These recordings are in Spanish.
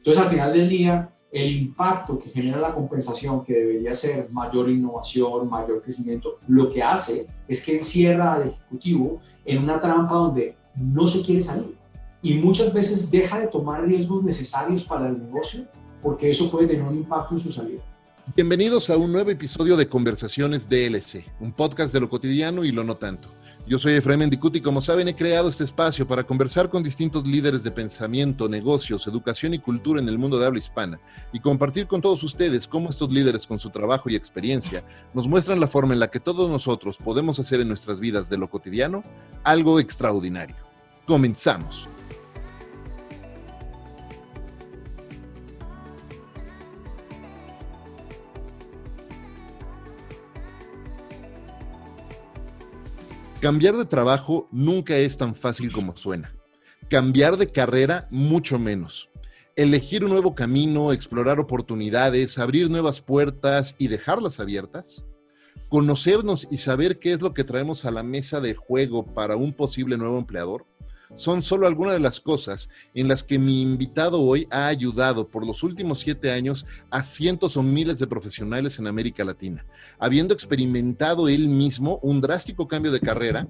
Entonces, al final del día, el impacto que genera la compensación, que debería ser mayor innovación, mayor crecimiento, lo que hace es que encierra al ejecutivo en una trampa donde no se quiere salir. Y muchas veces deja de tomar riesgos necesarios para el negocio porque eso puede tener un impacto en su salida. Bienvenidos a un nuevo episodio de Conversaciones DLC, un podcast de lo cotidiano y lo no tanto. Yo soy Efraín Mendicuti y como saben he creado este espacio para conversar con distintos líderes de pensamiento, negocios, educación y cultura en el mundo de habla hispana y compartir con todos ustedes cómo estos líderes con su trabajo y experiencia nos muestran la forma en la que todos nosotros podemos hacer en nuestras vidas de lo cotidiano algo extraordinario. Comenzamos. Cambiar de trabajo nunca es tan fácil como suena. Cambiar de carrera mucho menos. Elegir un nuevo camino, explorar oportunidades, abrir nuevas puertas y dejarlas abiertas. Conocernos y saber qué es lo que traemos a la mesa de juego para un posible nuevo empleador son solo algunas de las cosas en las que mi invitado hoy ha ayudado por los últimos siete años a cientos o miles de profesionales en América Latina, habiendo experimentado él mismo un drástico cambio de carrera,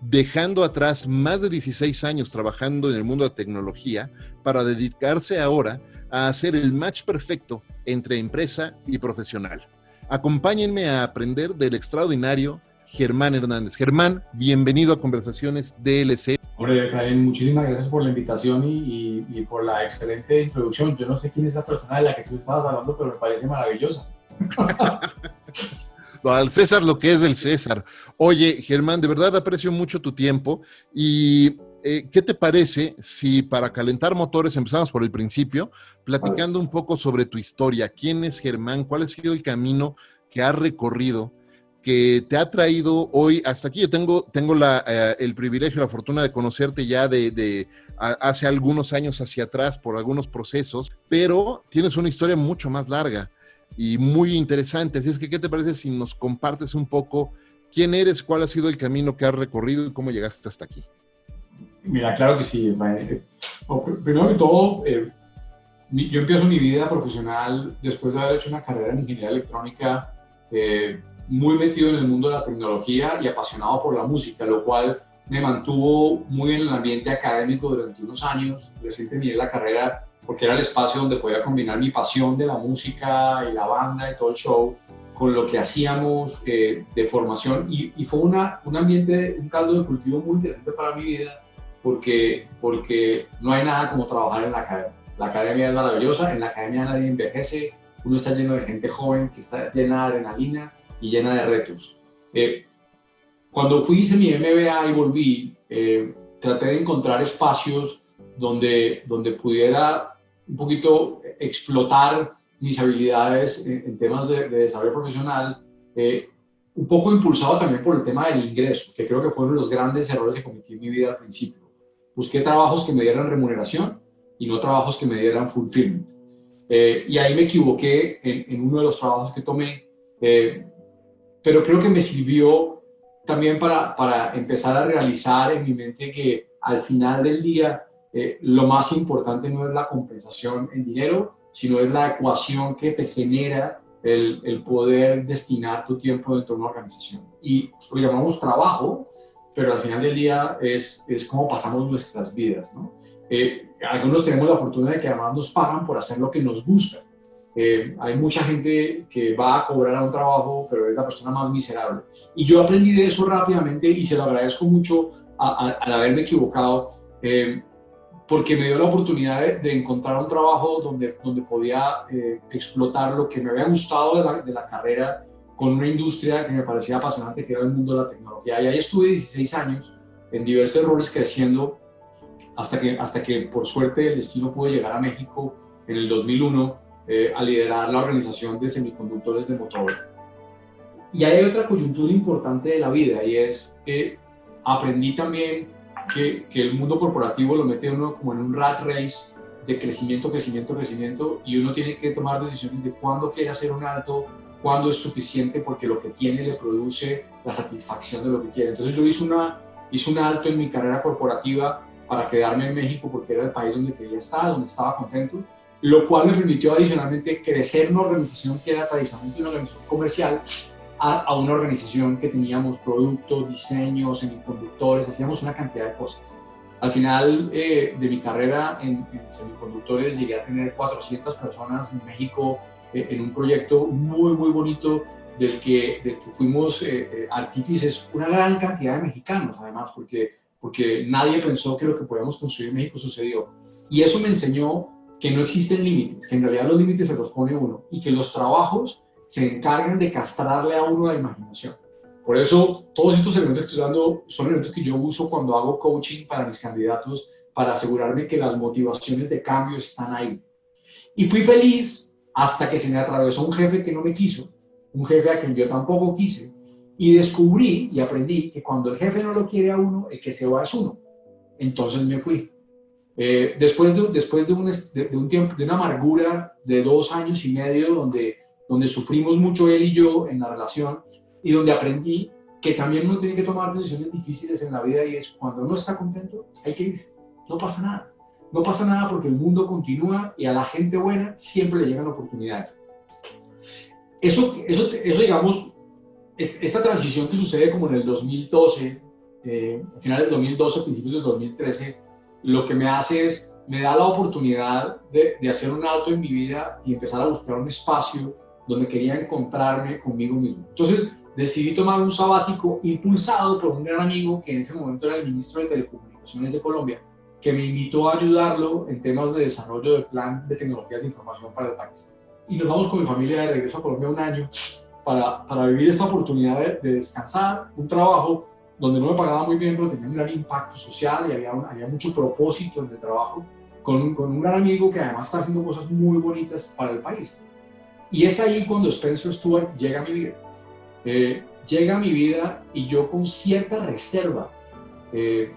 dejando atrás más de 16 años trabajando en el mundo de tecnología para dedicarse ahora a hacer el match perfecto entre empresa y profesional. Acompáñenme a aprender del extraordinario Germán Hernández. Germán, bienvenido a Conversaciones DLC. Hombre, Efraín, muchísimas gracias por la invitación y, por la excelente introducción. Yo no sé quién es la persona de la que tú estabas hablando, pero me parece maravillosa. al César lo que es del César. Oye, Germán, de verdad aprecio mucho tu tiempo y eh, ¿qué te parece si para calentar motores empezamos por el principio, platicando un poco sobre tu historia? ¿Quién es Germán? ¿Cuál ha sido el camino que has recorrido que te ha traído hoy hasta aquí. Yo tengo, tengo la, eh, el privilegio, la fortuna de conocerte ya de, hace algunos años hacia atrás por algunos procesos, pero tienes una historia mucho más larga y muy interesante. Así es que, ¿qué te parece si nos compartes un poco quién eres, cuál ha sido el camino que has recorrido y cómo llegaste hasta aquí? Mira, claro que sí. Eh, primero que todo, eh, yo empiezo mi vida profesional después de haber hecho una carrera en ingeniería electrónica muy metido en el mundo de la tecnología y apasionado por la música, lo cual me mantuvo muy en el ambiente académico durante unos años. Recién terminé la carrera porque era el espacio donde podía combinar mi pasión de la música y la banda y todo el show con lo que hacíamos eh, de formación y, y, fue una, un ambiente, un caldo de cultivo muy interesante para mi vida porque, porque no hay nada como trabajar en la academia. La academia es maravillosa, en la academia nadie envejece, uno está lleno de gente joven que está llena de adrenalina y llena de retos. Eh, cuando fui, hice mi MBA y volví, eh, traté de encontrar espacios donde, donde pudiera un poquito explotar mis habilidades en, temas de, desarrollo profesional, eh, un poco impulsado también por el tema del ingreso, que creo que fueron los grandes errores que cometí en mi vida al principio. Busqué trabajos que me dieran remuneración y no trabajos que me dieran fulfillment. y ahí me equivoqué en, en, uno de los trabajos que tomé pero creo que me sirvió también para, para empezar a realizar en mi mente que al final del día eh, lo más importante no es la compensación en dinero, sino es la ecuación que te genera el, el, poder destinar tu tiempo dentro de una organización. Y lo llamamos trabajo, pero al final del día es, es cómo pasamos nuestras vidas. ¿no? Eh, algunos tenemos la fortuna de que además nos pagan por hacer lo que nos gusta. Eh, hay mucha gente que va a cobrar a un trabajo, pero es la persona más miserable. Y yo aprendí de eso rápidamente y se lo agradezco mucho al haberme equivocado, eh, porque me dio la oportunidad de, encontrar un trabajo donde, donde podía eh, explotar lo que me había gustado de la, de la, carrera con una industria que me parecía apasionante, que era el mundo de la tecnología. Y ahí estuve 16 años en diversos roles creciendo hasta que, hasta que por suerte el destino pude llegar a México en el 2001 eh, a liderar la organización de semiconductores de motor. Y hay otra coyuntura importante de la vida y es que aprendí también que, que, el mundo corporativo lo mete uno como en un rat race de crecimiento, crecimiento, crecimiento y uno tiene que tomar decisiones de cuándo quiere hacer un alto, cuándo es suficiente porque lo que tiene le produce la satisfacción de lo que quiere. Entonces yo hice, una, hice un alto en mi carrera corporativa para quedarme en México porque era el país donde quería estar, donde estaba contento lo cual me permitió adicionalmente crecer una organización que era tradicionalmente una organización comercial a, una organización que teníamos productos, diseños, semiconductores, hacíamos una cantidad de cosas. Al final eh, de mi carrera en, semiconductores llegué a tener 400 personas en México eh, en un proyecto muy, muy bonito del que, del que fuimos eh, artífices, una gran cantidad de mexicanos además, porque, porque nadie pensó que lo que podíamos construir en México sucedió. Y eso me enseñó que no existen límites, que en realidad los límites se los pone uno y que los trabajos se encargan de castrarle a uno la imaginación. Por eso, todos estos elementos que estoy dando son elementos que yo uso cuando hago coaching para mis candidatos, para asegurarme que las motivaciones de cambio están ahí. Y fui feliz hasta que se me atravesó un jefe que no me quiso, un jefe a quien yo tampoco quise, y descubrí y aprendí que cuando el jefe no lo quiere a uno, el que se va es uno. Entonces me fui. Eh, después de, después de un, de, un, tiempo, de una amargura de dos años y medio donde, donde sufrimos mucho él y yo en la relación y donde aprendí que también uno tiene que tomar decisiones difíciles en la vida y es cuando uno está contento, hay que irse. No pasa nada. No pasa nada porque el mundo continúa y a la gente buena siempre le llegan oportunidades. Eso, eso, eso digamos, esta transición que sucede como en el 2012, eh, finales del 2012, principios del 2013, lo que me hace es, me da la oportunidad de, de, hacer un alto en mi vida y empezar a buscar un espacio donde quería encontrarme conmigo mismo. Entonces decidí tomar un sabático impulsado por un gran amigo que en ese momento era el ministro de Telecomunicaciones de Colombia, que me invitó a ayudarlo en temas de desarrollo del plan de tecnologías de información para el país. Y nos vamos con mi familia de regreso a Colombia un año para, para vivir esta oportunidad de, de descansar, un trabajo donde no me pagaba muy bien, pero tenía un gran impacto social y había, había mucho propósito en el trabajo, con, con, un gran amigo que además está haciendo cosas muy bonitas para el país. Y es ahí cuando Spencer Stewart llega a mi vida. Eh, llega a mi vida y yo con cierta reserva eh,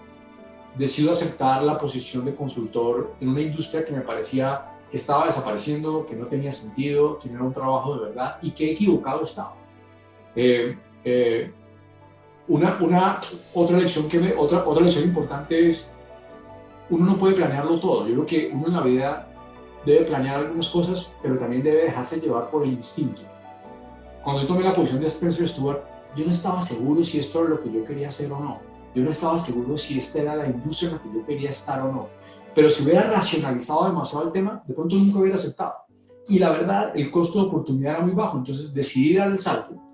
decido aceptar la posición de consultor en una industria que me parecía que estaba desapareciendo, que no tenía sentido, que no era un trabajo de verdad y que equivocado estaba. Eh, una, una, otra, lección que me, otra, otra lección importante es, uno no puede planearlo todo. Yo creo que uno en la vida debe planear algunas cosas, pero también debe dejarse llevar por el instinto. Cuando yo tomé la posición de Spencer Stewart, yo no estaba seguro si esto era lo que yo quería hacer o no. Yo no estaba seguro si esta era la industria en la que yo quería estar o no. Pero si hubiera racionalizado demasiado el tema, de pronto nunca hubiera aceptado. Y la verdad, el costo de oportunidad era muy bajo, entonces decidí dar el salto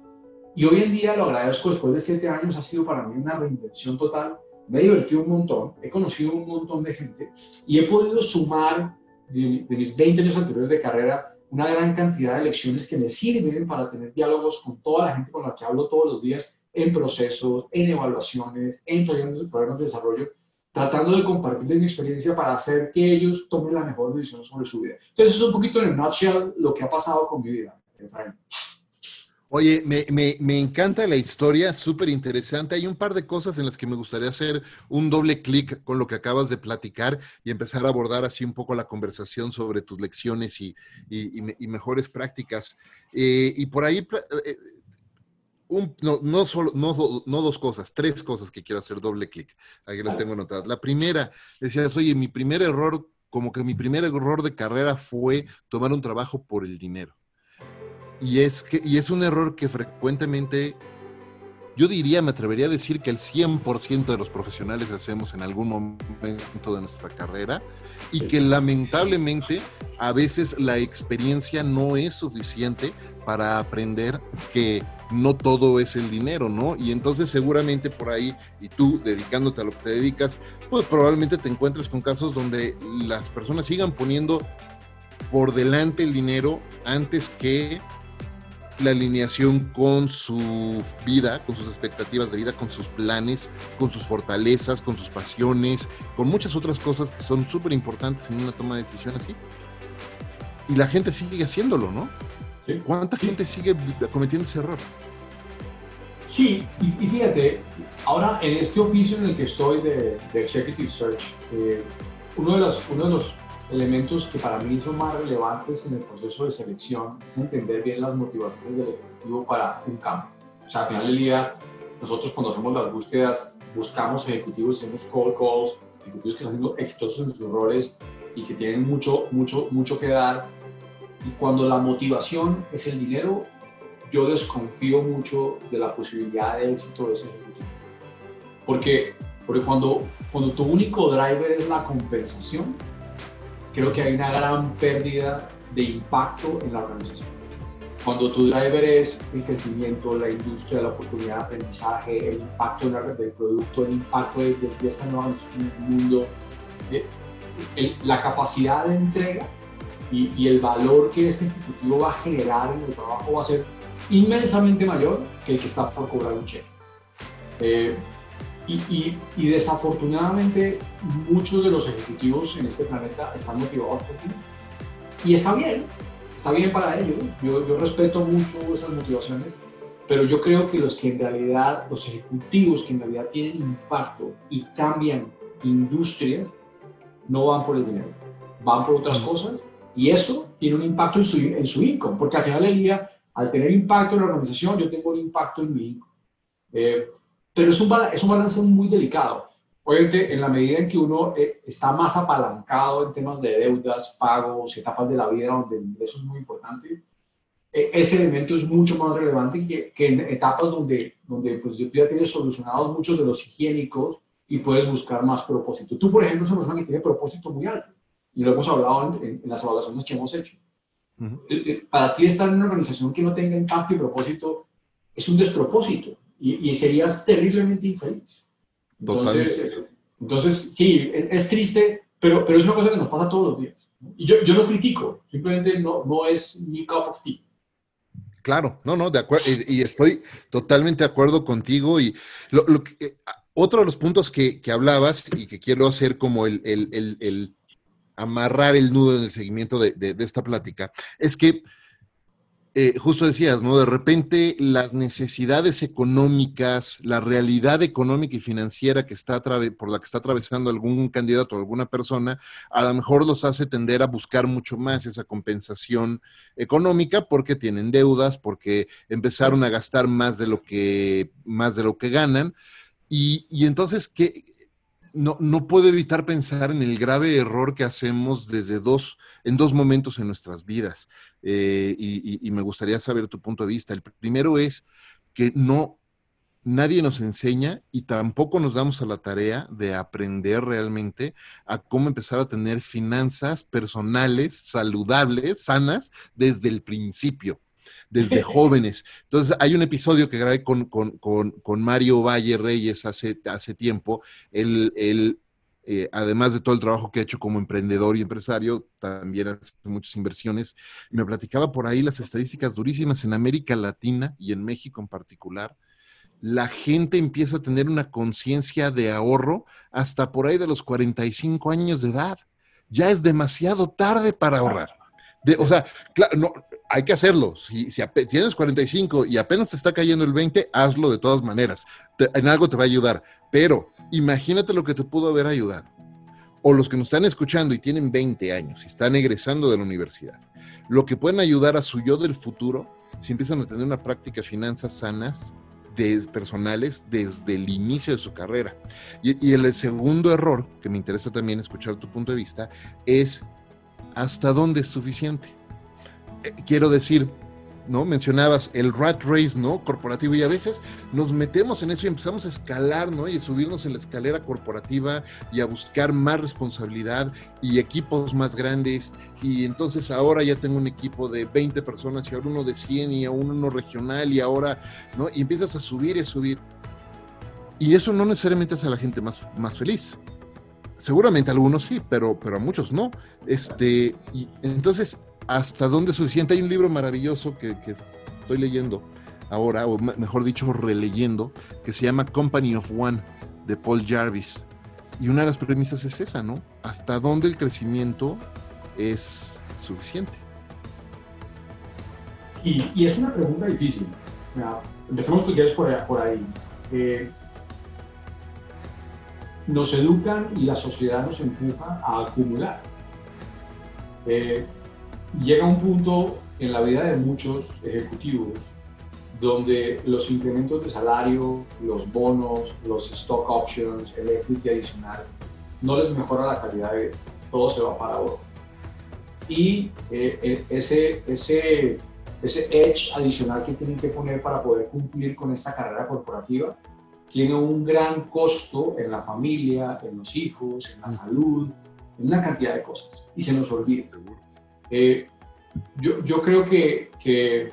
y hoy en día lo agradezco, después de siete años ha sido para mí una reinvención total. Me he divertido un montón, he conocido un montón de gente y he podido sumar de, mis 20 años anteriores de carrera una gran cantidad de lecciones que me sirven para tener diálogos con toda la gente con la que hablo todos los días en procesos, en evaluaciones, en programas de desarrollo, tratando de compartir mi experiencia para hacer que ellos tomen la mejor decisión sobre su vida. Entonces, es un poquito en el nutshell lo que ha pasado con mi vida. Oye, me, encanta la historia, súper interesante. Hay un par de cosas en las que me gustaría hacer un doble clic con lo que acabas de platicar y empezar a abordar así un poco la conversación sobre tus lecciones y, mejores prácticas. Eh, y por ahí, eh, no, solo, no, dos cosas, tres cosas que quiero hacer doble clic. Aquí las tengo anotadas. La primera, decías, oye, mi primer error, como que mi primer error de carrera fue tomar un trabajo por el dinero. Y es, que, y es un error que frecuentemente, yo diría, me atrevería a decir que el 100% de los profesionales hacemos en algún momento de nuestra carrera y que lamentablemente a veces la experiencia no es suficiente para aprender que no todo es el dinero, ¿no? Y entonces seguramente por ahí, y tú dedicándote a lo que te dedicas, pues probablemente te encuentres con casos donde las personas sigan poniendo por delante el dinero antes que la alineación con su vida, con sus expectativas de vida, con sus planes, con sus fortalezas, con sus pasiones, con muchas otras cosas que son súper importantes en una toma de decisión así. Y la gente sigue haciéndolo, ¿no? ¿Cuánta gente sigue cometiendo ese error? Sí, y, fíjate, ahora en este oficio en el que estoy de, Executive Search, eh, uno, de los, uno de los elementos que para mí son más relevantes en el proceso de selección es entender bien las motivaciones del ejecutivo para un cambio. O sea, al final del día, nosotros cuando hacemos las búsquedas buscamos ejecutivos, hacemos call calls, ejecutivos que están siendo exitosos en sus roles y que tienen mucho, mucho, mucho que dar. Y cuando la motivación es el dinero, yo desconfío mucho de la posibilidad de éxito de ese ejecutivo. Porque, porque cuando, cuando tu único driver es la compensación, creo que hay una gran pérdida de impacto en la organización. Cuando tu driver es el crecimiento, la industria, la oportunidad de aprendizaje, el impacto en la red del producto, el impacto de, de, esta nueva mundo, eh, la capacidad de entrega y, y, el valor que este ejecutivo va a generar en el trabajo va a ser inmensamente mayor que el que está por cobrar un cheque. Eh, y, y, desafortunadamente muchos de los ejecutivos en este planeta están motivados por ti. Y está bien, está bien para ellos. Yo, yo respeto mucho esas motivaciones, pero yo creo que los que en realidad, los ejecutivos que en realidad tienen impacto y cambian industrias, no van por el dinero, van por otras cosas y eso tiene un impacto en su, en su income, porque al final del día, al tener impacto en la organización, yo tengo un impacto en mi income. Eh, pero es un, es un balance muy delicado. Obviamente, en la medida en que uno eh, está más apalancado en temas de deudas, pagos, etapas de la vida donde el ingreso es muy importante, e, ese elemento es mucho más relevante que, que, en etapas donde, donde pues, ya tienes solucionados muchos de los higiénicos y puedes buscar más propósito. Tú, por ejemplo, eres una persona que tiene propósito muy alto y lo hemos hablado en, en, las evaluaciones que hemos hecho. Eh, eh, para ti estar en una organización que no tenga impacto y propósito es un despropósito y, serías terriblemente infeliz. Entonces, entonces sí, es, triste, pero, pero es una cosa que nos pasa todos los días. Y yo, yo lo critico, simplemente no, no es mi cup of tea. Claro, no, no, de acuerdo, y, estoy totalmente de acuerdo contigo. Y lo, lo eh, otro de los puntos que, que, hablabas y que quiero hacer como el, el, el, el amarrar el nudo en el seguimiento de, de, de esta plática es que eh, justo decías, ¿no? De repente las necesidades económicas, la realidad económica y financiera que está por la que está atravesando algún candidato o alguna persona, a lo mejor los hace tender a buscar mucho más esa compensación económica porque tienen deudas, porque empezaron a gastar más de lo que, más de lo que ganan. Y, y entonces, ¿qué, no, no, puedo evitar pensar en el grave error que hacemos desde dos, en dos momentos en nuestras vidas. Eh, y, me gustaría saber tu punto de vista. El primero es que no, nadie nos enseña y tampoco nos damos a la tarea de aprender realmente a cómo empezar a tener finanzas personales, saludables, sanas, desde el principio desde jóvenes. Entonces, hay un episodio que grabé con, con, Mario Valle Reyes hace, hace tiempo. Él, él eh, además de todo el trabajo que ha hecho como emprendedor y empresario, también hace muchas inversiones. Y me platicaba por ahí las estadísticas durísimas en América Latina y en México en particular. La gente empieza a tener una conciencia de ahorro hasta por ahí de los 45 años de edad. Ya es demasiado tarde para ahorrar. De, o sea, claro, no, hay que hacerlo. Si, tienes 45 y apenas te está cayendo el 20, hazlo de todas maneras. en algo te va a ayudar. Pero imagínate lo que te pudo haber ayudado. O los que nos están escuchando y tienen 20 años y están egresando de la universidad. Lo que pueden ayudar a su yo del futuro si empiezan a tener una práctica de finanzas sanas, de, personales, desde el inicio de su carrera. Y el segundo error, que me interesa también escuchar tu punto de vista, es hasta dónde es suficiente. Eh, quiero decir, ¿no? Mencionabas el rat race, ¿no? Corporativo y a veces nos metemos en eso y empezamos a escalar, ¿no? Y subirnos en la escalera corporativa y a buscar más responsabilidad y equipos más grandes y entonces ahora ya tengo un equipo de 20 personas y ahora uno de 100 y ahora uno regional y ahora, ¿no? Y empiezas a subir y a subir. Y eso no necesariamente hace a la gente más, más feliz. Seguramente a algunos sí, pero, pero a muchos no. Este, y entonces hasta dónde es suficiente. Hay un libro maravilloso que, estoy leyendo ahora, o mejor dicho, releyendo, que se llama Company of One, de Paul Jarvis. Y una de las premisas es esa, ¿no? ¿Hasta dónde el crecimiento es suficiente? Y, es una pregunta difícil. empecemos por, por ahí. Eh, nos educan y la sociedad nos empuja a acumular. Eh, llega un punto en la vida de muchos ejecutivos donde los incrementos de salario, los bonos, los stock options, el equity adicional, no les mejora la calidad de vida. todo se va para abajo. Y eh, eh, ese, ese, ese edge adicional que tienen que poner para poder cumplir con esta carrera corporativa tiene un gran costo en la familia, en los hijos, en la salud, en una cantidad de cosas. Y se nos olvida. Eh, yo, yo, creo que, que,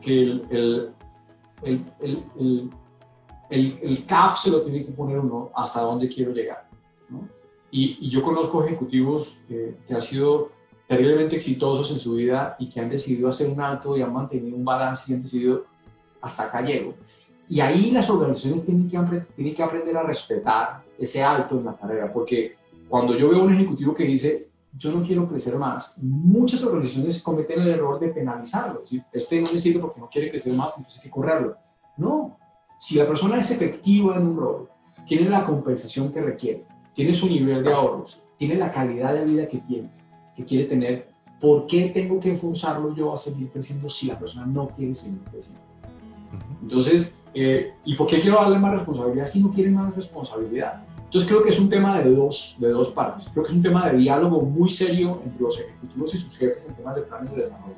que el, el, el, el, CAP se lo tiene que poner uno hasta dónde quiero llegar. ¿no? Y, y, yo conozco ejecutivos que han sido terriblemente exitosos en su vida y que han decidido hacer un alto y han mantenido un balance y han decidido hasta acá llego. Y ahí las organizaciones tienen que, tienen que aprender a respetar ese alto en la carrera, porque cuando yo veo un ejecutivo que dice, yo no quiero crecer más, muchas organizaciones cometen el error de penalizarlo. Si este no me sirve porque no quiere crecer más, entonces hay que correrlo. No, si la persona es efectiva en un rol, tiene la compensación que requiere, tiene su nivel de ahorros, tiene la calidad de vida que tiene, que quiere tener, ¿por qué tengo que forzarlo yo a seguir creciendo si la persona no quiere seguir creciendo? Entonces, eh, ¿y por qué quiero darle más responsabilidad si no quiere más responsabilidad? Entonces creo que es un tema de dos, de dos partes. Creo que es un tema de diálogo muy serio entre los ejecutivos y sus jefes en temas de planes de desarrollo,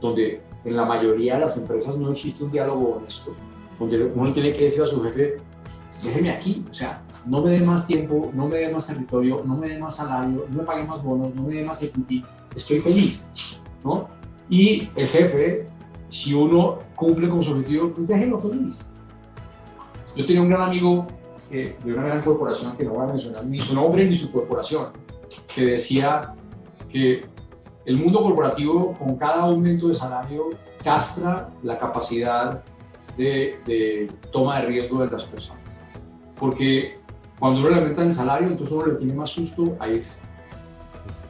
donde en la mayoría de las empresas no existe un diálogo honesto, donde uno tiene que decir a su jefe, déjeme aquí, o sea, no me dé más tiempo, no me dé más territorio, no me dé más salario, no me pague más bonos, no me dé más equity, estoy feliz, ¿no? Y el jefe, si uno cumple con su objetivo, pues déjenlo feliz. Yo tenía un gran amigo de una gran corporación, que no voy a mencionar ni su nombre ni su corporación, que decía que el mundo corporativo con cada aumento de salario castra la capacidad de, de toma de riesgo de las personas. Porque cuando uno le aumenta el salario, entonces uno le tiene más susto a ese.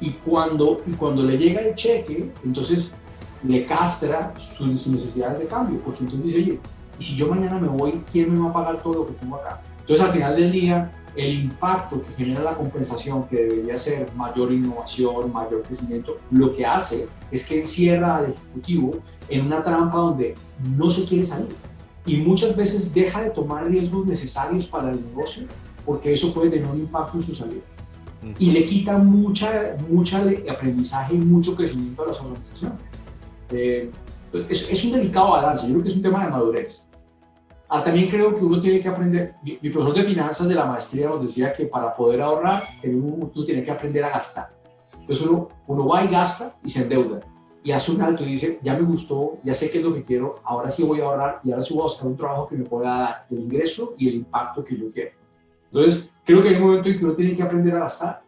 Y cuando, y cuando le llega el cheque, entonces le castra sus, necesidades de cambio, porque entonces dice, oye, y si yo mañana me voy, ¿quién me va a pagar todo lo que tengo acá? Entonces, al final del día, el impacto que genera la compensación, que debería ser mayor innovación, mayor crecimiento, lo que hace es que encierra al ejecutivo en una trampa donde no se quiere salir. Y muchas veces deja de tomar riesgos necesarios para el negocio porque eso puede tener un impacto en su salida. Y le quita mucha, mucha aprendizaje y mucho crecimiento a las organizaciones. Eh, es, es, un delicado balance, yo creo que es un tema de madurez. Ah, también creo que uno tiene que aprender, mi, profesor de finanzas de la maestría nos decía que para poder ahorrar, uno, tiene que aprender a gastar. Entonces uno, uno va y gasta y se endeuda. Y hace un alto y dice, ya me gustó, ya sé qué es lo que quiero, ahora sí voy a ahorrar y ahora sí voy a buscar un trabajo que me pueda dar el ingreso y el impacto que yo quiero. Entonces, creo que hay un momento en que uno tiene que aprender a gastar.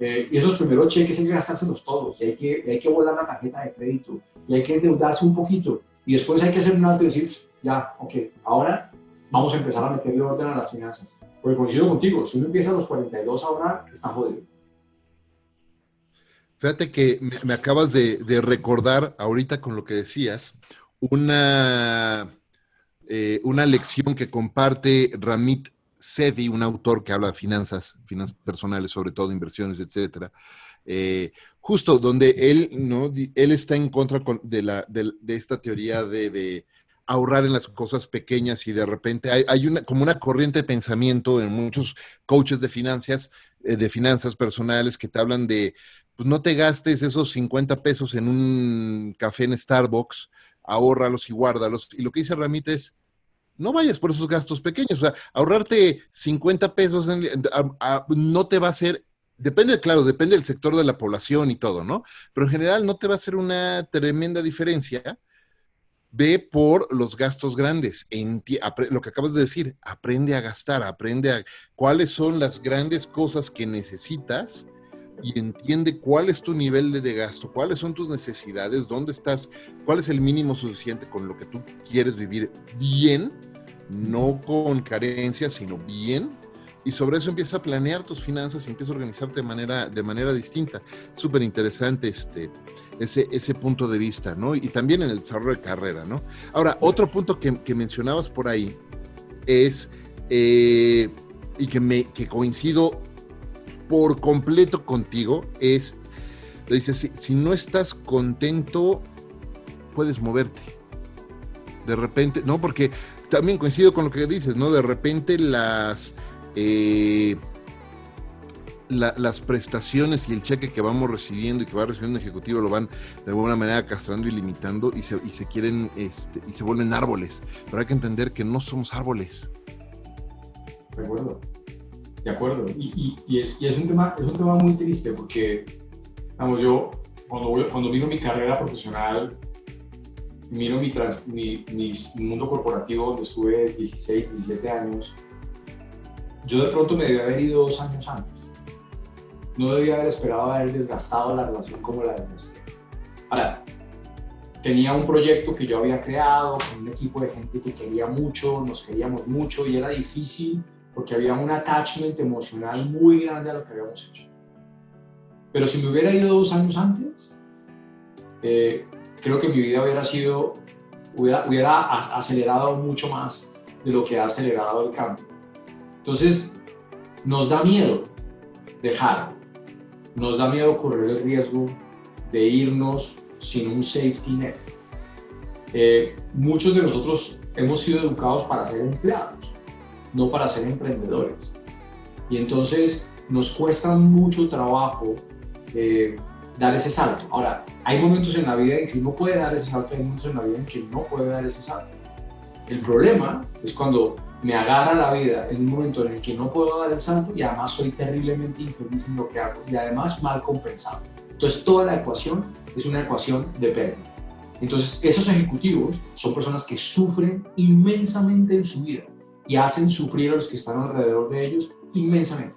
Eh, y esos primeros cheques hay que gastárselos todos, y hay que, hay que volar la tarjeta de crédito, y hay que endeudarse un poquito, y después hay que hacer un alto y decir, ya, ok, ahora vamos a empezar a meterle orden a las finanzas. Porque coincido contigo, si uno empieza a los 42 a ahorrar, está jodido. Fíjate que me, acabas de, recordar ahorita con lo que decías, una, eh, una lección que comparte Ramit Sethi, un autor que habla de finanzas, finanzas personales, sobre todo inversiones, etcétera. Eh, justo donde él, ¿no? él está en contra de, la, de, esta teoría de, ahorrar en las cosas pequeñas y de repente hay, una, como una corriente de pensamiento en muchos coaches de finanzas, eh, de finanzas personales que te hablan de, pues no te gastes esos 50 pesos en un café en Starbucks, ahórralos y guárdalos. Y lo que dice Ramita es, no vayas por esos gastos pequeños. O sea, ahorrarte 50 pesos no te va a hacer, depende, claro, depende del sector de la población y todo, ¿no? Pero en general no te va a hacer una tremenda diferencia. Ve por los gastos grandes. lo que acabas de decir, aprende a gastar, aprende a cuáles son las grandes cosas que necesitas y entiende cuál es tu nivel de, gasto, cuáles son tus necesidades, dónde estás, cuál es el mínimo suficiente con lo que tú quieres vivir bien no con carencias, sino bien. Y sobre eso empieza a planear tus finanzas y empieza a organizarte de manera, de manera distinta. Súper interesante este, ese, ese punto de vista, ¿no? Y también en el desarrollo de carrera, ¿no? Ahora, otro punto que, mencionabas por ahí es, eh, y que, me, que coincido por completo contigo, es, le dices, si, si no estás contento, puedes moverte. De repente, no, porque también coincido con lo que dices, ¿no? De repente las... Eh, las prestaciones y el cheque que vamos recibiendo y que va recibiendo el ejecutivo lo van de alguna manera castrando y limitando y se, y se quieren este, y se vuelven árboles. Pero hay que entender que no somos árboles. De acuerdo. De acuerdo. Y, y, es, y es, un tema, es un tema muy triste porque, vamos, yo cuando, cuando vino mi carrera profesional, miro mi, mi, mi mundo corporativo donde estuve 16, 17 años, yo de pronto me debía haber ido dos años antes. No debía haber esperado haber desgastado la relación como la desgasté. Ahora, tenía un proyecto que yo había creado con un equipo de gente que quería mucho, nos queríamos mucho y era difícil porque había un attachment emocional muy grande a lo que habíamos hecho. Pero si me hubiera ido dos años antes, eh, creo que mi vida hubiera sido, hubiera acelerado mucho más de lo que ha acelerado el cambio. Entonces, nos da miedo dejar, nos da miedo correr el riesgo de irnos sin un safety net. Eh, muchos de nosotros hemos sido educados para ser empleados, no para ser emprendedores. Y entonces nos cuesta mucho trabajo eh, dar ese salto. Ahora, hay momentos en la vida en que uno puede dar ese salto, hay momentos en la vida en que no puede dar ese salto. El problema es cuando me agarra la vida en un momento en el que no puedo dar el salto y además soy terriblemente infeliz en lo que hago y además mal compensado. Entonces toda la ecuación es una ecuación de pérdida. Entonces esos ejecutivos son personas que sufren inmensamente en su vida y hacen sufrir a los que están alrededor de ellos inmensamente.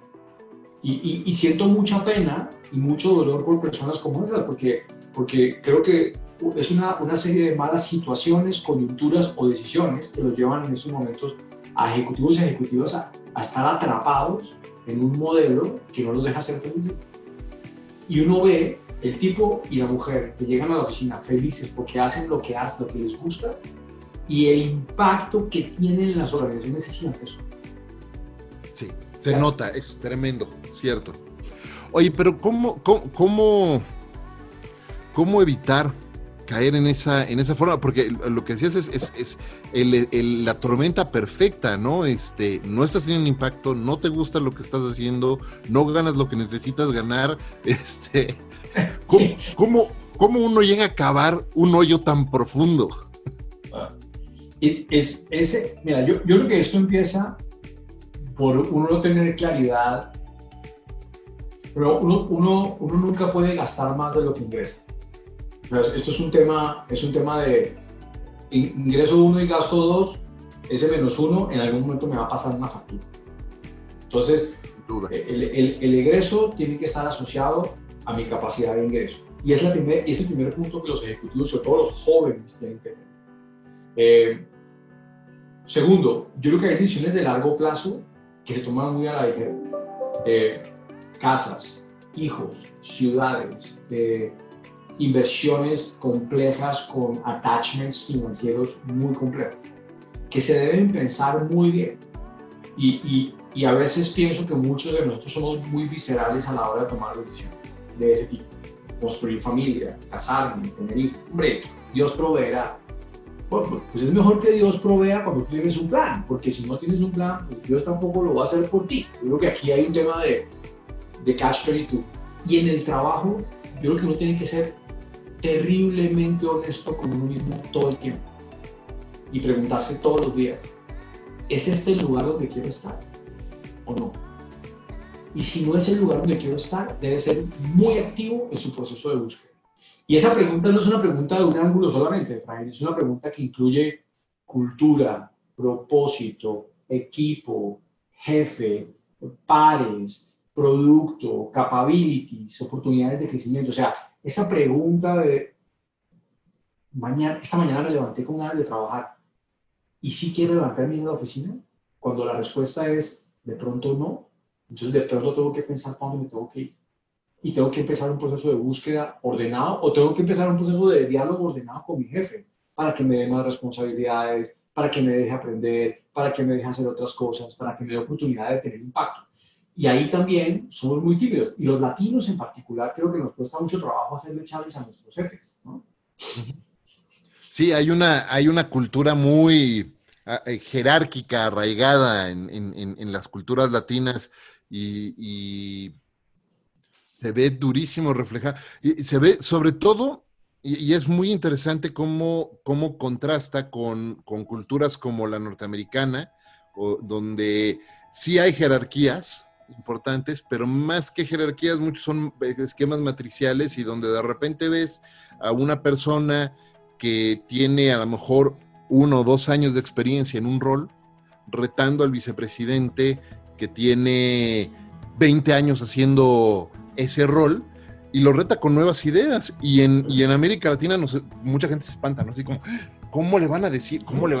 Y, y, siento mucha pena y mucho dolor por personas como esas, porque, porque creo que es una, una serie de malas situaciones, coyunturas o decisiones que los llevan en esos momentos a ejecutivos y ejecutivas a, estar atrapados en un modelo que no los deja ser felices. Y uno ve el tipo y la mujer que llegan a la oficina felices porque hacen lo que hacen, lo que les gusta, y el impacto que tienen en las organizaciones es gigantesco. Sí, se nota, es tremendo, cierto. Oye, pero ¿cómo, cómo, cómo, cómo evitar caer en esa, en esa forma, porque lo que decías es, es, la tormenta perfecta, ¿no? Este, no estás teniendo impacto, no te gusta lo que estás haciendo, no ganas lo que necesitas ganar. Este, ¿cómo, cómo, uno llega a cavar un hoyo tan profundo? Es, ese, mira, yo, yo creo que esto empieza por uno no tener claridad, pero uno, uno, uno nunca puede gastar más de lo que ingresa esto es un tema, es un tema de ingreso 1 y gasto 2, ese menos 1 en algún momento me va a pasar una factura. Entonces, eh, el, el, el, ingreso tiene que estar asociado a mi capacidad de ingreso. Y es, la primer, es el primer punto que los ejecutivos, sobre todo los jóvenes, tienen que tener. Eh, segundo, yo creo que hay decisiones de largo plazo que se toman muy a la ligera. Eh, casas, hijos, ciudades, inversiones complejas con attachments financieros muy complejos, que se deben pensar muy bien. Y, y, y, a veces pienso que muchos de nosotros somos muy viscerales a la hora de tomar decisiones de ese tipo. Construir familia, casarme, tener hijos. Hombre, Dios proveerá. Pues, pues es mejor que Dios provea cuando tú tienes un plan, porque si no tienes un plan, pues Dios tampoco lo va a hacer por ti. Yo creo que aquí hay un tema de, de catch 22. Y en el trabajo, yo creo que uno tiene que ser terriblemente honesto con uno mismo todo el tiempo y preguntarse todos los días, ¿es este el lugar donde quiero estar o no? Y si no es el lugar donde quiero estar, debe ser muy activo en su proceso de búsqueda. Y esa pregunta no es una pregunta de un ángulo solamente, es una pregunta que incluye cultura, propósito, equipo, jefe, pares, producto, capabilities, oportunidades de crecimiento. O sea, esa pregunta de, mañana, esta mañana me levanté con ganas de trabajar y si quiero levantarme en la oficina, cuando la respuesta es de pronto no, entonces de pronto tengo que pensar cuándo me tengo que ir. Y tengo que empezar un proceso de búsqueda ordenado o tengo que empezar un proceso de diálogo ordenado con mi jefe para que me dé más responsabilidades, para que me deje aprender, para que me deje hacer otras cosas, para que me dé oportunidad de tener impacto. Y ahí también somos muy tímidos. Y los latinos en particular creo que nos cuesta mucho trabajo hacerle chaves a nuestros jefes. ¿no? Sí, hay una, hay una cultura muy ah, eh, jerárquica, arraigada en, en, las culturas latinas y, Se ve durísimo reflejado. Y se ve, sobre todo, y, es muy interesante cómo, cómo contrasta con, con, culturas como la norteamericana, o, donde sí hay jerarquías importantes, pero más que jerarquías, muchos son esquemas matriciales y donde de repente ves a una persona que tiene a lo mejor uno o dos años de experiencia en un rol, retando al vicepresidente que tiene 20 años haciendo ese rol y lo reta con nuevas ideas. Y en, y en América Latina mucha gente se espanta, ¿no? Así como, ¿cómo le van a decir? ¿Cómo le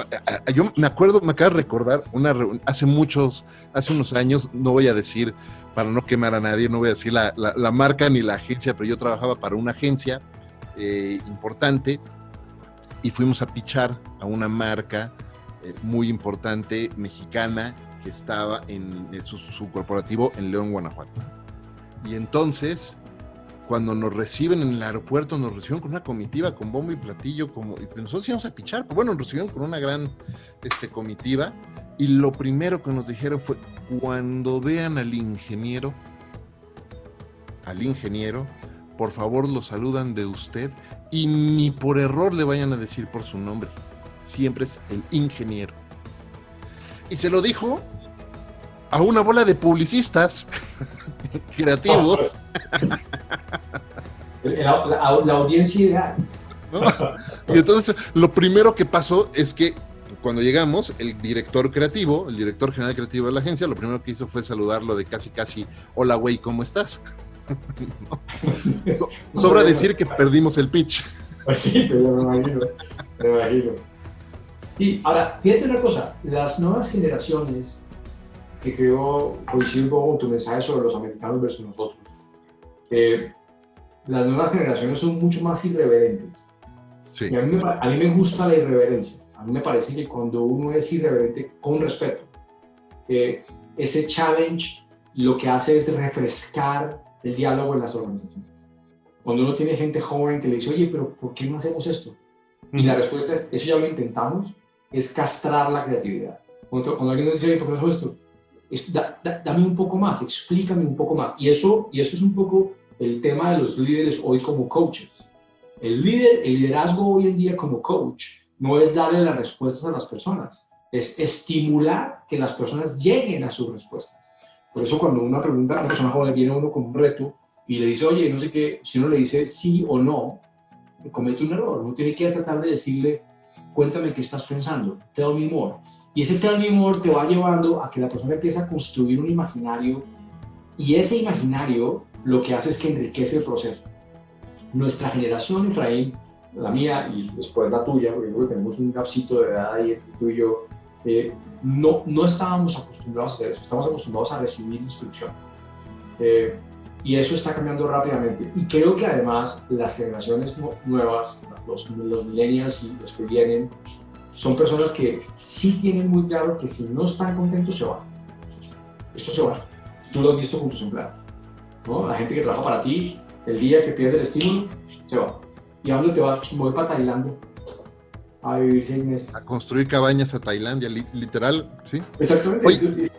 Yo me acuerdo, me acabo de recordar una hace muchos, hace unos años, no voy a decir, para no quemar a nadie, no voy a decir la, marca ni la agencia, pero yo trabajaba para una agencia eh, importante y fuimos a pichar a una marca eh, muy importante mexicana que estaba en, su, corporativo en León, Guanajuato. Y entonces, cuando nos reciben en el aeropuerto, nos reciben con una comitiva, con bombo y platillo, como y nosotros íbamos a pichar, pues bueno, nos recibieron con una gran este, comitiva. Y lo primero que nos dijeron fue, cuando vean al ingeniero, al ingeniero, por favor lo saludan de usted y ni por error le vayan a decir por su nombre. Siempre es el ingeniero. Y se lo dijo a una bola de publicistas creativos. La, audiencia ideal. Y entonces lo primero que pasó es que cuando llegamos, el director creativo, el director general creativo de la agencia, lo primero que hizo fue saludarlo de casi casi, hola güey, ¿cómo estás? Sobra decir que perdimos el pitch. Pues sí, pero me imagino, me imagino. Y ahora, fíjate una cosa, las nuevas generaciones, que creo poco con tu mensaje sobre los americanos versus nosotros, eh, las nuevas generaciones son mucho más irreverentes. Sí. a, mí me, a mí me gusta la irreverencia. A mí me parece que cuando uno es irreverente con respeto, eh, ese challenge lo que hace es refrescar el diálogo en las organizaciones. Cuando uno tiene gente joven que le dice, oye, pero ¿por qué no hacemos esto? Y la respuesta es, eso ya lo intentamos, es castrar la creatividad. Cuando, alguien nos dice, oye, ¿por qué no hacemos esto? Dame un poco más, explícame un poco más. Y eso, y eso es un poco el tema de los líderes hoy como coaches. El, líder, el liderazgo hoy en día como coach no es darle las respuestas a las personas, es estimular que las personas lleguen a sus respuestas. Por eso cuando una pregunta a una persona joven viene uno con un reto y le dice, oye, no sé qué, si uno le dice sí o no, comete un error. Uno tiene que tratar de decirle, cuéntame qué estás pensando, tell me more. Y ese more te va llevando a que la persona empiece a construir un imaginario y ese imaginario lo que hace es que enriquece el proceso. Nuestra generación, Efraín, la mía y después la tuya, porque creo que tenemos un gapcito de edad ahí entre tú y yo, eh, no, no estábamos acostumbrados a hacer eso, estamos acostumbrados a recibir instrucciones. Eh, y eso está cambiando rápidamente. Y creo que además las generaciones nuevas, los, los millennials y los que vienen, son personas que sí tienen muy claro que si no están contentos se van. Esto se va. Tú lo has visto con tus empleados. ¿no? La gente que trabaja para ti, el día que pierde el estímulo, se va. ¿Y a dónde te vas? Voy para Tailandia a vivir seis meses. A construir cabañas a Tailandia, literal, ¿sí? Exactamente. Oye,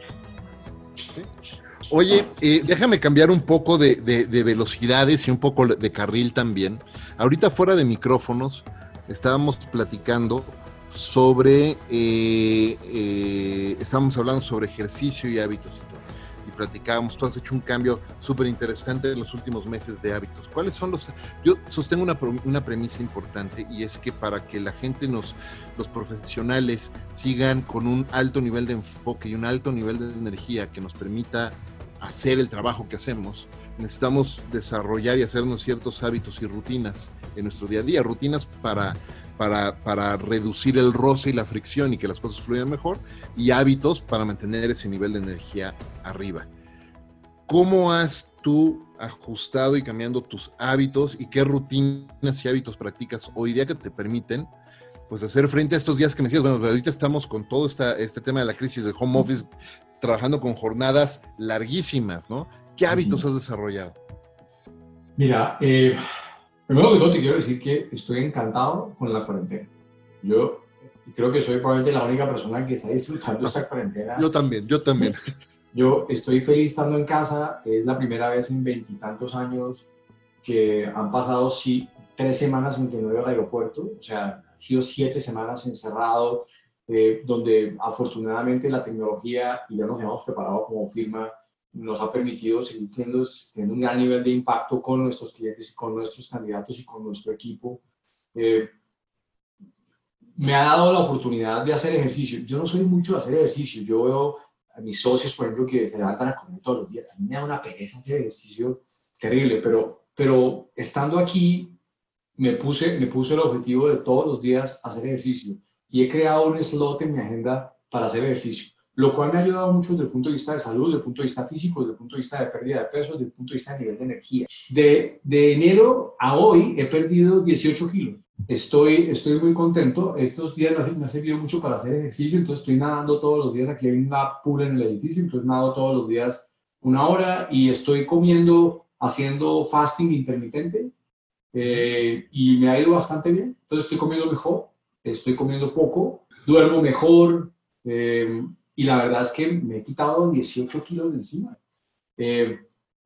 Oye eh, déjame cambiar un poco de, velocidades y un poco de carril también. Ahorita fuera de micrófonos estábamos platicando sobre, eh, eh, estábamos hablando sobre ejercicio y hábitos platicábamos, tú has hecho un cambio súper interesante en los últimos meses de hábitos. ¿Cuáles son los...? Yo sostengo una, una, premisa importante y es que para que la gente, nos, los profesionales, sigan con un alto nivel de enfoque y un alto nivel de energía que nos permita hacer el trabajo que hacemos, necesitamos desarrollar y hacernos ciertos hábitos y rutinas en nuestro día a día, rutinas para para, para, reducir el roce y la fricción y que las cosas fluyan mejor, y hábitos para mantener ese nivel de energía arriba. ¿Cómo has tú ajustado y cambiando tus hábitos y qué rutinas y hábitos practicas hoy día que te permiten pues hacer frente a estos días que me decías, bueno, ahorita estamos con todo esta, este tema de la crisis del home office, trabajando con jornadas larguísimas, ¿no? ¿Qué hábitos has desarrollado? Mira, eh, Primero que todo te quiero decir que estoy encantado con la cuarentena. Yo creo que soy probablemente la única persona que está disfrutando esta cuarentena. Yo también, yo también. Yo estoy feliz estando en casa, es la primera vez en veintitantos años que han pasado sí, tres semanas en que no al aeropuerto, o sea, han sido siete semanas encerrado, eh, donde afortunadamente la tecnología, y ya nos hemos preparado como firma, nos ha permitido seguir teniendo, un gran nivel de impacto con nuestros clientes y con nuestros candidatos y con nuestro equipo. Eh, me ha dado la oportunidad de hacer ejercicio. Yo no soy mucho de hacer ejercicio. Yo veo a mis socios, por ejemplo, que se levantan a comer todos los días. A mí me da una pereza hacer ejercicio terrible, pero, pero estando aquí me puse, me puse el objetivo de todos los días hacer ejercicio y he creado un slot en mi agenda para hacer ejercicio, lo cual me ha ayudado mucho desde el punto de vista de salud, desde el punto de vista físico, desde el punto de vista de pérdida de peso, desde el punto de vista de nivel de energía. De, de enero a hoy he perdido 18 kilos. Estoy, estoy muy contento. Estos días me ha servido mucho para hacer ejercicio, entonces estoy nadando todos los días. Aquí hay una pool en el edificio, entonces nado todos los días una hora y estoy comiendo, haciendo fasting intermitente eh, y me ha ido bastante bien. Entonces estoy comiendo mejor, estoy comiendo poco, duermo mejor eh, y la verdad es que me he quitado 18 kilos de encima. Eh,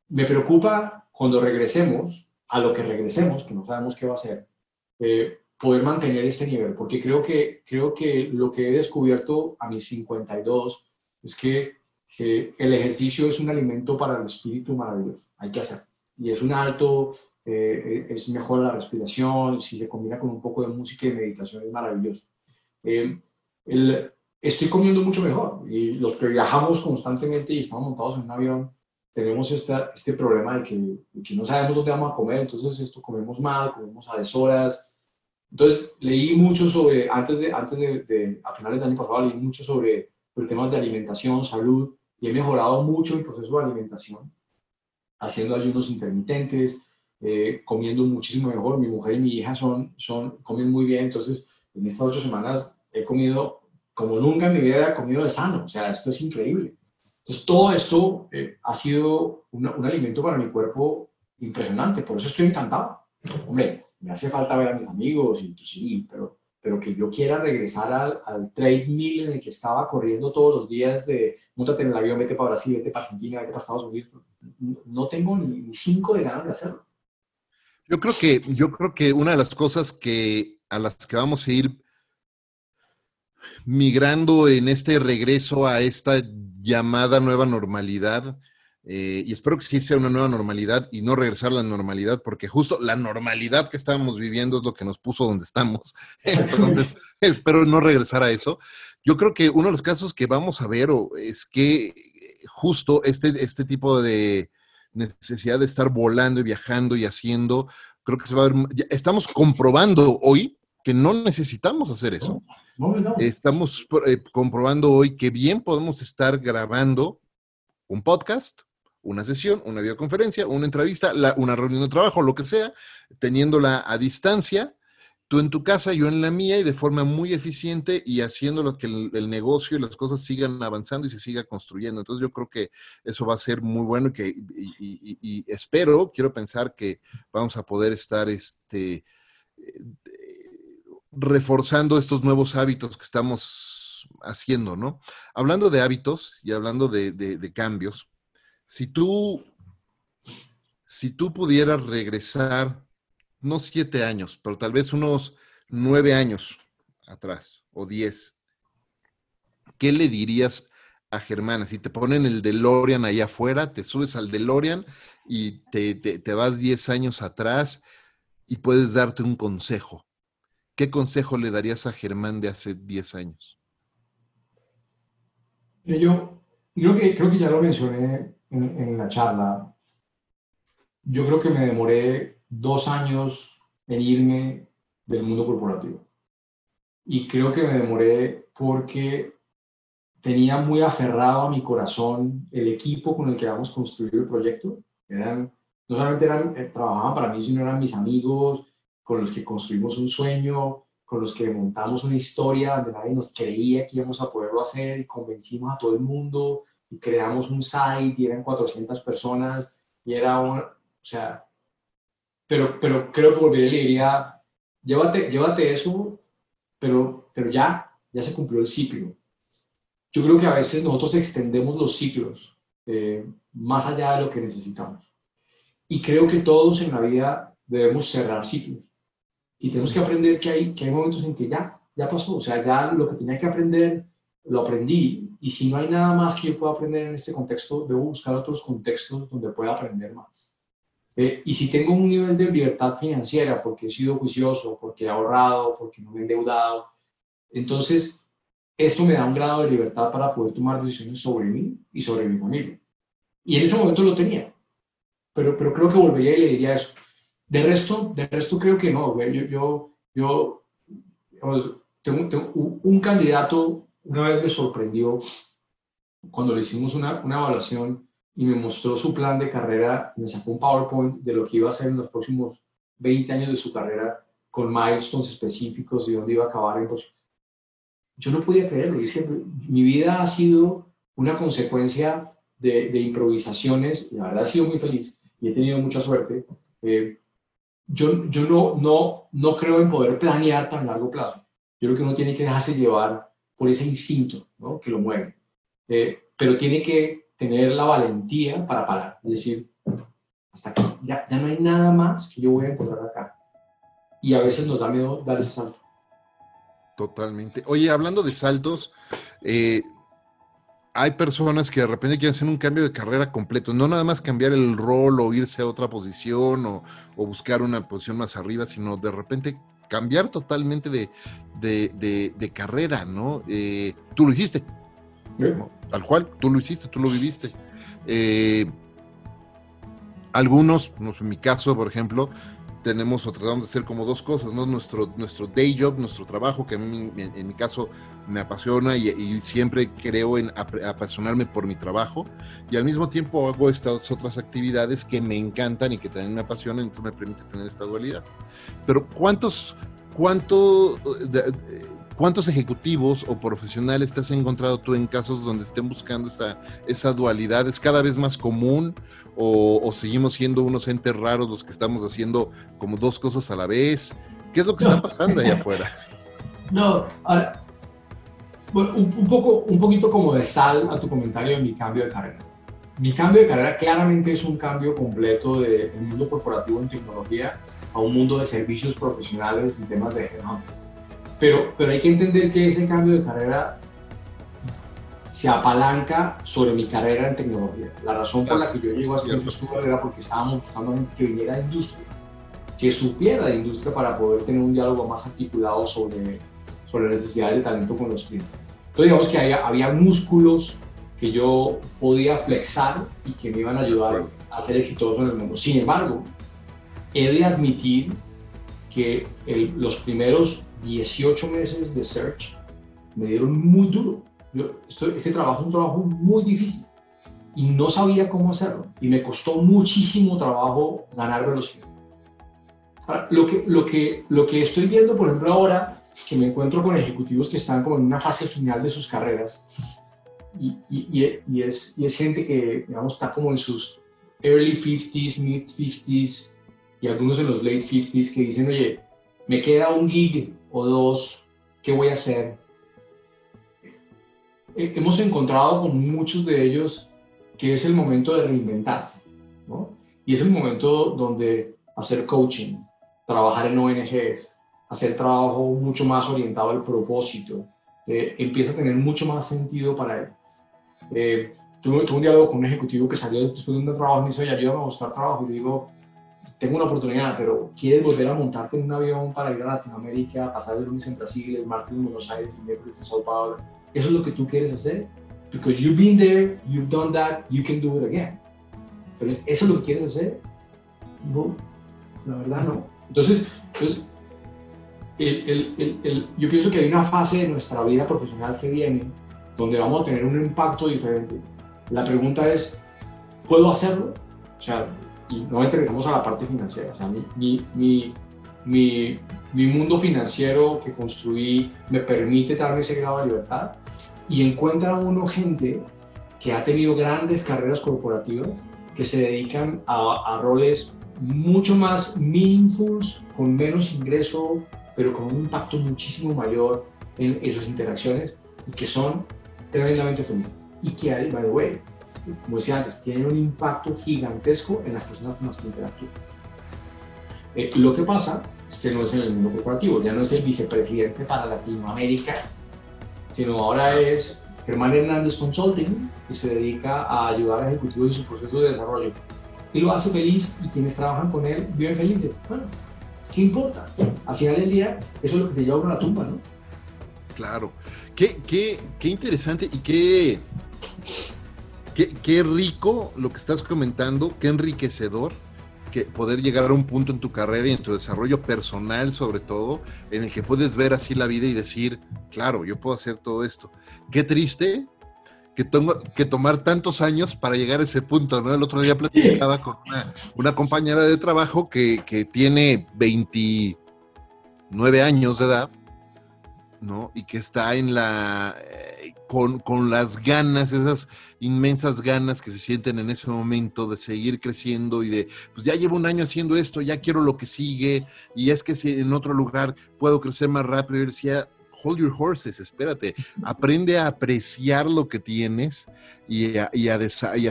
me preocupa cuando regresemos, a lo que regresemos, que no sabemos qué va a ser, poder mantener este nivel, porque creo que, creo que lo que he descubierto a mis 52 es que, que el ejercicio es un alimento para el espíritu maravilloso, hay que hacerlo. Y es un alto eh, es mejor la respiración, si se combina con un poco de música y meditación es maravilloso. Eh, el, estoy comiendo mucho mejor y los que viajamos constantemente y estamos montados en un avión, tenemos esta, este problema de que, que, no sabemos dónde vamos a comer, entonces esto comemos mal, comemos a deshoras. Entonces leí mucho sobre, antes de, antes de, a finales del año pasado, leí mucho sobre el tema de alimentación, salud, y he mejorado mucho el proceso de alimentación, haciendo ayunos intermitentes, eh, comiendo muchísimo mejor. Mi mujer y mi hija son, son, comen muy bien, entonces en estas ocho semanas he comido como nunca en mi vida he comido de sano, o sea, esto es increíble. Entonces todo esto eh, ha sido un, alimento para mi cuerpo impresionante, por eso estoy encantado. Hombre, me hace falta ver a mis amigos, y sí, pero, pero que yo quiera regresar al, al mill en el que estaba corriendo todos los días de montate en el avión, vete para Brasil, vete para Argentina, vete para Estados Unidos, no tengo ni cinco de ganas de hacerlo. Yo creo que, yo creo que una de las cosas que a las que vamos a ir migrando en este regreso a esta llamada nueva normalidad, eh, y espero que sí sea una nueva normalidad y no regresar a la normalidad, porque justo la normalidad que estábamos viviendo es lo que nos puso donde estamos. Entonces, espero no regresar a eso. Yo creo que uno de los casos que vamos a ver es que justo este, este tipo de, necesidad de estar volando y viajando y haciendo. Creo que se va a ver, estamos comprobando hoy que no necesitamos hacer eso. Estamos eh, comprobando hoy que bien podemos estar grabando un podcast, una sesión, una videoconferencia, una entrevista, una reunión de trabajo, lo que sea, teniéndola a distancia tú en tu casa, yo en la mía y de forma muy eficiente y haciendo que el, negocio y las cosas sigan avanzando y se siga construyendo. Entonces yo creo que eso va a ser muy bueno y, que, y, espero, quiero pensar que vamos a poder estar este, reforzando estos nuevos hábitos que estamos haciendo, ¿no? Hablando de hábitos y hablando de, cambios, si tú, si tú pudieras regresar no siete años, pero tal vez unos nueve años atrás o diez, ¿qué le dirías a Germana? Si te ponen el DeLorean ahí afuera, te subes al DeLorean y te, te, vas diez años atrás y puedes darte un consejo. ¿Qué consejo le darías a Germán de hace diez años? Yo creo que, creo que ya lo mencioné en, en la charla. Yo creo que me demoré dos años en irme del mundo corporativo. Y creo que me demoré porque tenía muy aferrado a mi corazón el equipo con el que habíamos construido el proyecto. Eran, no solamente eran, eh, trabajaban para mí, sino eran mis amigos con los que construimos un sueño, con los que montamos una historia donde nadie nos creía que íbamos a poderlo hacer y convencimos a todo el mundo y creamos un site y eran 400 personas y era un, o sea, pero, pero creo que volvería y le diría, llévate, llévate eso, pero, pero ya, ya se cumplió el ciclo. Yo creo que a veces nosotros extendemos los ciclos eh, más allá de lo que necesitamos. Y creo que todos en la vida debemos cerrar ciclos. Y tenemos que aprender que hay, que hay momentos en que ya, ya pasó. O sea, ya lo que tenía que aprender, lo aprendí. Y si no hay nada más que yo pueda aprender en este contexto, debo buscar otros contextos donde pueda aprender más. Eh, y si tengo un nivel de libertad financiera, porque he sido juicioso, porque he ahorrado, porque no me he endeudado, entonces esto me da un grado de libertad para poder tomar decisiones sobre mí y sobre mi familia. Y en ese momento lo tenía. Pero, pero creo que volvería y le diría eso. De resto, de resto creo que no. Yo, yo, yo tengo, un candidato, una vez me sorprendió cuando le hicimos una, una evaluación y me mostró su plan de carrera, me sacó un PowerPoint de lo que iba a hacer en los próximos 20 años de su carrera con milestones específicos y dónde iba a acabar. Entonces, yo no podía creerlo. Y siempre, mi vida ha sido una consecuencia de, de, improvisaciones. La verdad, he sido muy feliz y he tenido mucha suerte. Eh, yo yo no, no, no creo en poder planear tan largo plazo. Yo creo que uno tiene que dejarse llevar por ese instinto ¿no? que lo mueve. Eh, pero tiene que tener la valentía para parar, es decir, hasta aquí, ya, ya no hay nada más que yo voy a encontrar acá. Y a veces nos da miedo dar ese salto. Totalmente. Oye, hablando de saltos, eh, hay personas que de repente quieren hacer un cambio de carrera completo, no nada más cambiar el rol o irse a otra posición o, buscar una posición más arriba, sino de repente cambiar totalmente de, de, de, carrera, ¿no? Eh, tú lo hiciste. Tal cual, tú lo hiciste, tú lo viviste. Eh, algunos, en mi caso, por ejemplo, tenemos o tratamos de hacer como dos cosas, ¿no? Nuestro, nuestro day job, nuestro trabajo, que a mí en, mi caso me apasiona y, siempre creo en apasionarme por mi trabajo, y al mismo tiempo hago estas otras actividades que me encantan y que también me apasionan, entonces me permite tener esta dualidad. Pero ¿cuántos, cuánto... ¿Cuántos ejecutivos o profesionales te has encontrado tú en casos donde estén buscando esa, esa dualidad? ¿Es cada vez más común o, seguimos siendo unos entes raros los que estamos haciendo como dos cosas a la vez? ¿Qué es lo que está pasando allá afuera? No, ahora, un, poco, un poquito como de sal a tu comentario de mi cambio de carrera. Mi cambio de carrera claramente es un cambio completo del mundo corporativo en tecnología a un mundo de servicios profesionales y temas de headhunting pero, pero hay que entender que ese cambio de carrera se apalanca sobre mi carrera en tecnología. La razón por la que yo llego a Spencer Stuart era porque estábamos buscando gente que viniera de industria, que supiera de industria para poder tener un diálogo más articulado sobre, sobre necesidades de talento con los clientes. Entonces digamos que había, había músculos que yo podía flexar y que me iban a ayudar a ser exitoso en el mundo. Sin embargo, he de admitir que los primeros 18 meses de search me dieron muy duro. este trabajo es un trabajo muy difícil y no sabía cómo hacerlo y me costó muchísimo trabajo ganar velocidad. lo, que, lo, que, lo que estoy viendo, por ejemplo, ahora que me encuentro con ejecutivos que están como en una fase final de sus carreras y, y, y, es, y es gente que, digamos, está como en sus early 50s, mid 50s y algunos en los late 50s que dicen, oye, me queda un gig o dos, ¿qué voy a hacer? Hemos encontrado con muchos de ellos que es el momento de reinventarse, ¿no? Y es el momento donde hacer coaching, trabajar en ONGs, hacer trabajo mucho más orientado al propósito, eh, empieza a tener mucho más sentido para él. Eh, tuve, tuve, un diálogo con un ejecutivo que salió después de un trabajo y me dice, oye, ayúdame a buscar trabajo. Y digo, tengo una oportunidad, pero quieres volver a montarte en un avión para ir a Latinoamérica, pasar el lunes en Brasil, el martes en Buenos Aires, el miércoles en Sao Paulo. ¿Eso es lo que tú quieres hacer? Because you've been there, you've done that, you can do it again. Pero ¿eso es lo que quieres hacer? No, la verdad no. Entonces, entonces el, el, yo pienso que hay una fase de nuestra vida profesional que viene donde vamos a tener un impacto diferente. La pregunta es, ¿puedo hacerlo? O sea, y no interesamos a la parte financiera. O sea, mi, mi, mi, mi, mundo financiero que construí me permite darme ese grado de libertad y encuentra uno gente que ha tenido grandes carreras corporativas que se dedican a, a roles mucho más meaningful, con menos ingreso, pero con un impacto muchísimo mayor en, en sus interacciones y que son tremendamente felices. Y que by the way, como decía antes, tienen un impacto gigantesco en las personas con las que interactúan. Eh, lo que pasa es que no es en el mundo corporativo, ya no es el vicepresidente para Latinoamérica, sino ahora es Germán Hernández Consulting, que se dedica a ayudar a ejecutivos en su proceso de desarrollo. Y lo hace feliz y quienes trabajan con él viven felices. Bueno, ¿qué importa? Al final del día, eso es lo que se lleva a la tumba, ¿no? Claro. Qué, qué, qué interesante y qué, qué, qué rico lo que estás comentando, qué enriquecedor que poder llegar a un punto en tu carrera y en tu desarrollo personal sobre todo, en el que puedes ver así la vida y decir, claro, yo puedo hacer todo esto. Qué triste que tengo que tomar tantos años para llegar a ese punto, ¿no? El otro día platicaba con una, compañera de trabajo que, que, tiene 29 años de edad, ¿no? Y que está en la, eh, con, con, las ganas, esas inmensas ganas que se sienten en ese momento de seguir creciendo y de, pues ya llevo un año haciendo esto, ya quiero lo que sigue, y es que si en otro lugar puedo crecer más rápido, y decía, hold your horses, espérate, aprende a apreciar lo que tienes y a,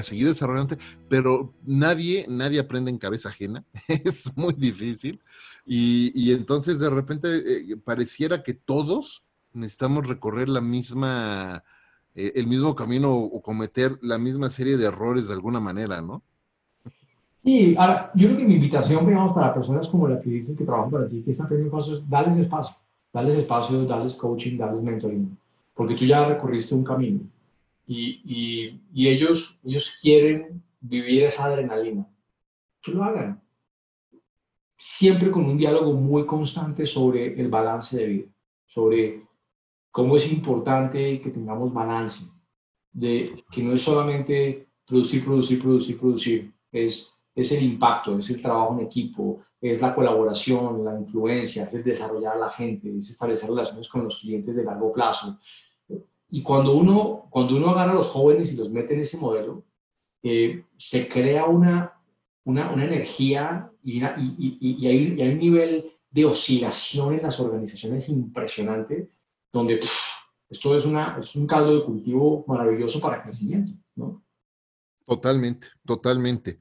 seguir desarrollándote, pero nadie, nadie aprende en cabeza ajena, es muy difícil, y, entonces de repente eh, pareciera que todos necesitamos recorrer la misma, eh, el mismo camino o cometer la misma serie de errores de alguna manera, ¿no? Y ahora, yo creo que mi invitación, digamos, para personas como la que dices que trabajan para ti, que están primer paso es darles espacio, darles espacio, darles coaching, darles mentoring, porque tú ya recorriste un camino y, y, y ellos, ellos quieren vivir esa adrenalina. Que lo hagan. Siempre con un diálogo muy constante sobre el balance de vida, sobre cómo es importante que tengamos balance, de que no es solamente producir, producir, producir, producir, es, es el impacto, es el trabajo en equipo, es la colaboración, la influencia, es desarrollar a la gente, es establecer relaciones con los clientes de largo plazo. Y cuando uno, cuando uno agarra a los jóvenes y los mete en ese modelo, eh, se crea una, una, una energía y, y, y, hay, un nivel de oscilación en las organizaciones impresionante donde esto es, una, es un caldo de cultivo maravilloso para crecimiento, ¿no? Totalmente, totalmente.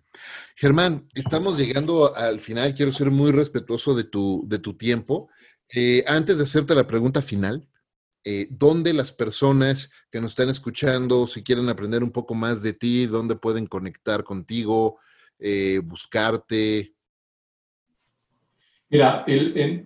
Germán, estamos llegando al final, quiero ser muy respetuoso de tu, de tu tiempo. Eh, antes de hacerte la pregunta final, eh, ¿dónde las personas que nos están escuchando, si quieren aprender un poco más de ti, dónde pueden conectar contigo, eh, buscarte? Mira,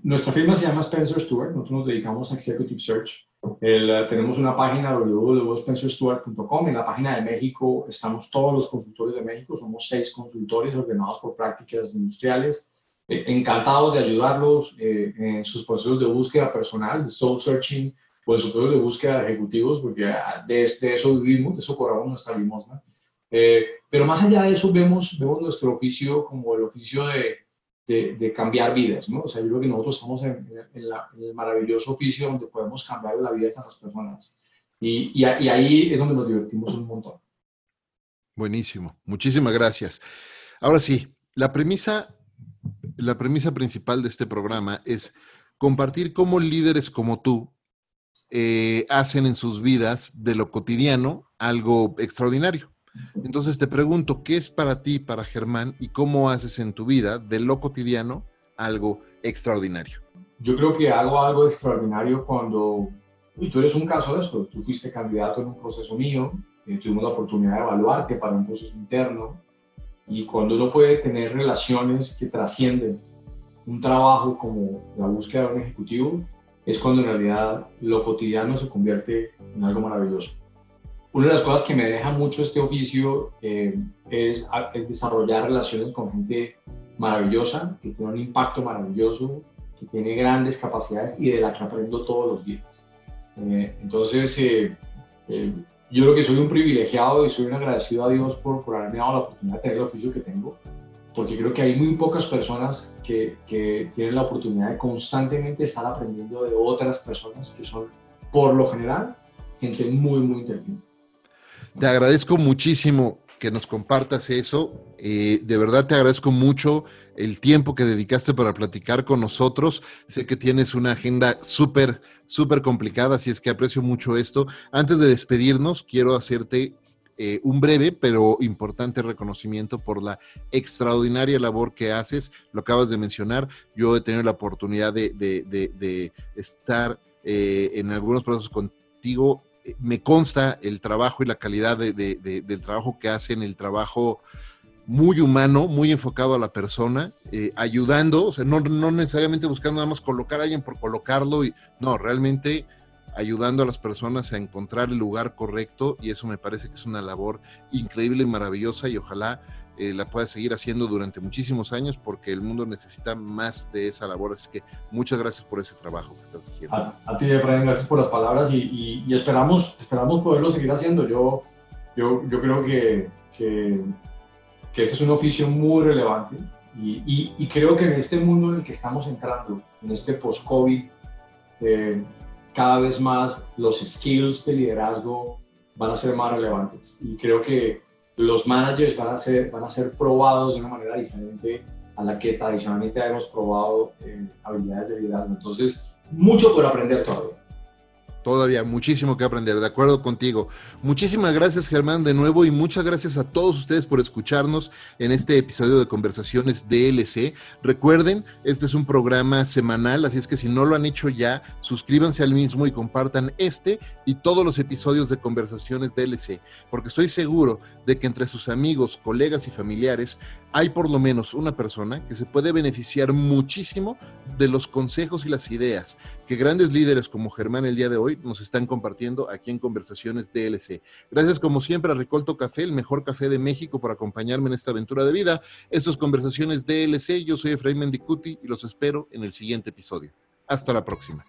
nuestra firma se llama Spencer Stewart, nosotros nos dedicamos a Executive Search. Eh, tenemos una página www.spencerstewart.com. En la página de México estamos todos los consultores de México, somos seis consultores ordenados por prácticas industriales. Eh, encantados de ayudarlos eh, en sus procesos de búsqueda personal, soul searching, o en sus procesos de búsqueda ejecutivos, porque ah, de, de, eso vivimos, de eso cobramos nuestra limosna. pero más allá de eso, vemos, vemos nuestro oficio como el oficio de de, cambiar vidas, ¿no? O sea, yo creo que nosotros estamos en, el maravilloso oficio donde podemos cambiar la vida de esas personas. Y, y, ahí es donde nos divertimos un montón. Buenísimo, muchísimas gracias. Ahora sí, la premisa, la premisa principal de este programa es compartir cómo líderes como tú eh, hacen en sus vidas de lo cotidiano algo extraordinario. Entonces te pregunto, ¿qué es para ti, para Germán, y cómo haces en tu vida de lo cotidiano algo extraordinario? Yo creo que hago algo extraordinario cuando, y tú eres un caso de esto, tú fuiste candidato en un proceso mío, eh, tuvimos la oportunidad de evaluarte para un proceso interno, y cuando uno puede tener relaciones que trascienden un trabajo como la búsqueda de un ejecutivo, es cuando en realidad lo cotidiano se convierte en algo maravilloso. Una de las cosas que me deja mucho este oficio eh, es, desarrollar relaciones con gente maravillosa, que tiene un impacto maravilloso, que tiene grandes capacidades y de la que aprendo todos los días. Eh, entonces, eh, yo creo que soy un privilegiado y soy un agradecido a Dios por, haberme dado la oportunidad de tener el oficio que tengo, porque creo que hay muy pocas personas que, que tienen la oportunidad de constantemente estar aprendiendo de otras personas que son, por lo general, gente muy, muy inteligente. Te agradezco muchísimo que nos compartas eso. Eh, de verdad te agradezco mucho el tiempo que dedicaste para platicar con nosotros. Sé que tienes una agenda súper, súper complicada, así es que aprecio mucho esto. Antes de despedirnos, quiero hacerte eh, un breve pero importante reconocimiento por la extraordinaria labor que haces. Lo acabas de mencionar. Yo he tenido la oportunidad de, estar eh, en algunos procesos contigo. Me consta el trabajo y la calidad del trabajo que hacen, el trabajo muy humano, muy enfocado a la persona, eh, ayudando, o sea, no, no, necesariamente buscando nada más colocar a alguien por colocarlo, y no, realmente ayudando a las personas a encontrar el lugar correcto y eso me parece que es una labor increíble y maravillosa y ojalá eh, la pueda seguir haciendo durante muchísimos años porque el mundo necesita más de esa labor, así que muchas gracias por ese trabajo que estás haciendo. A, ti, Efraín, gracias por las palabras y, y, esperamos, esperamos poderlo seguir haciendo. Yo, yo, yo creo que, que que este es un oficio muy relevante y, y, creo que en este mundo en el que estamos entrando, en este post-COVID, eh, cada vez más los skills de liderazgo van a ser más relevantes y creo que los managers van a ser, van a ser probados de una manera diferente a la que tradicionalmente hemos probado habilidades de liderazgo. Entonces, mucho por aprender todavía todavía muchísimo que aprender, de acuerdo contigo. Muchísimas gracias Germán de nuevo y muchas gracias a todos ustedes por escucharnos en este episodio de Conversaciones DLC. Recuerden, este es un programa semanal, así es que si no lo han hecho ya, suscríbanse al mismo y compartan este y todos los episodios de Conversaciones DLC, porque estoy seguro de que entre sus amigos, colegas y familiares hay por lo menos una persona que se puede beneficiar muchísimo de los consejos y las ideas que grandes líderes como Germán el día de hoy nos están compartiendo aquí en Conversaciones DLC. Gracias como siempre a Recolto Café, el mejor café de México, por acompañarme en esta aventura de vida. Esto es Conversaciones DLC. Yo soy Efraín Mendicuti y los espero en el siguiente episodio. Hasta la próxima.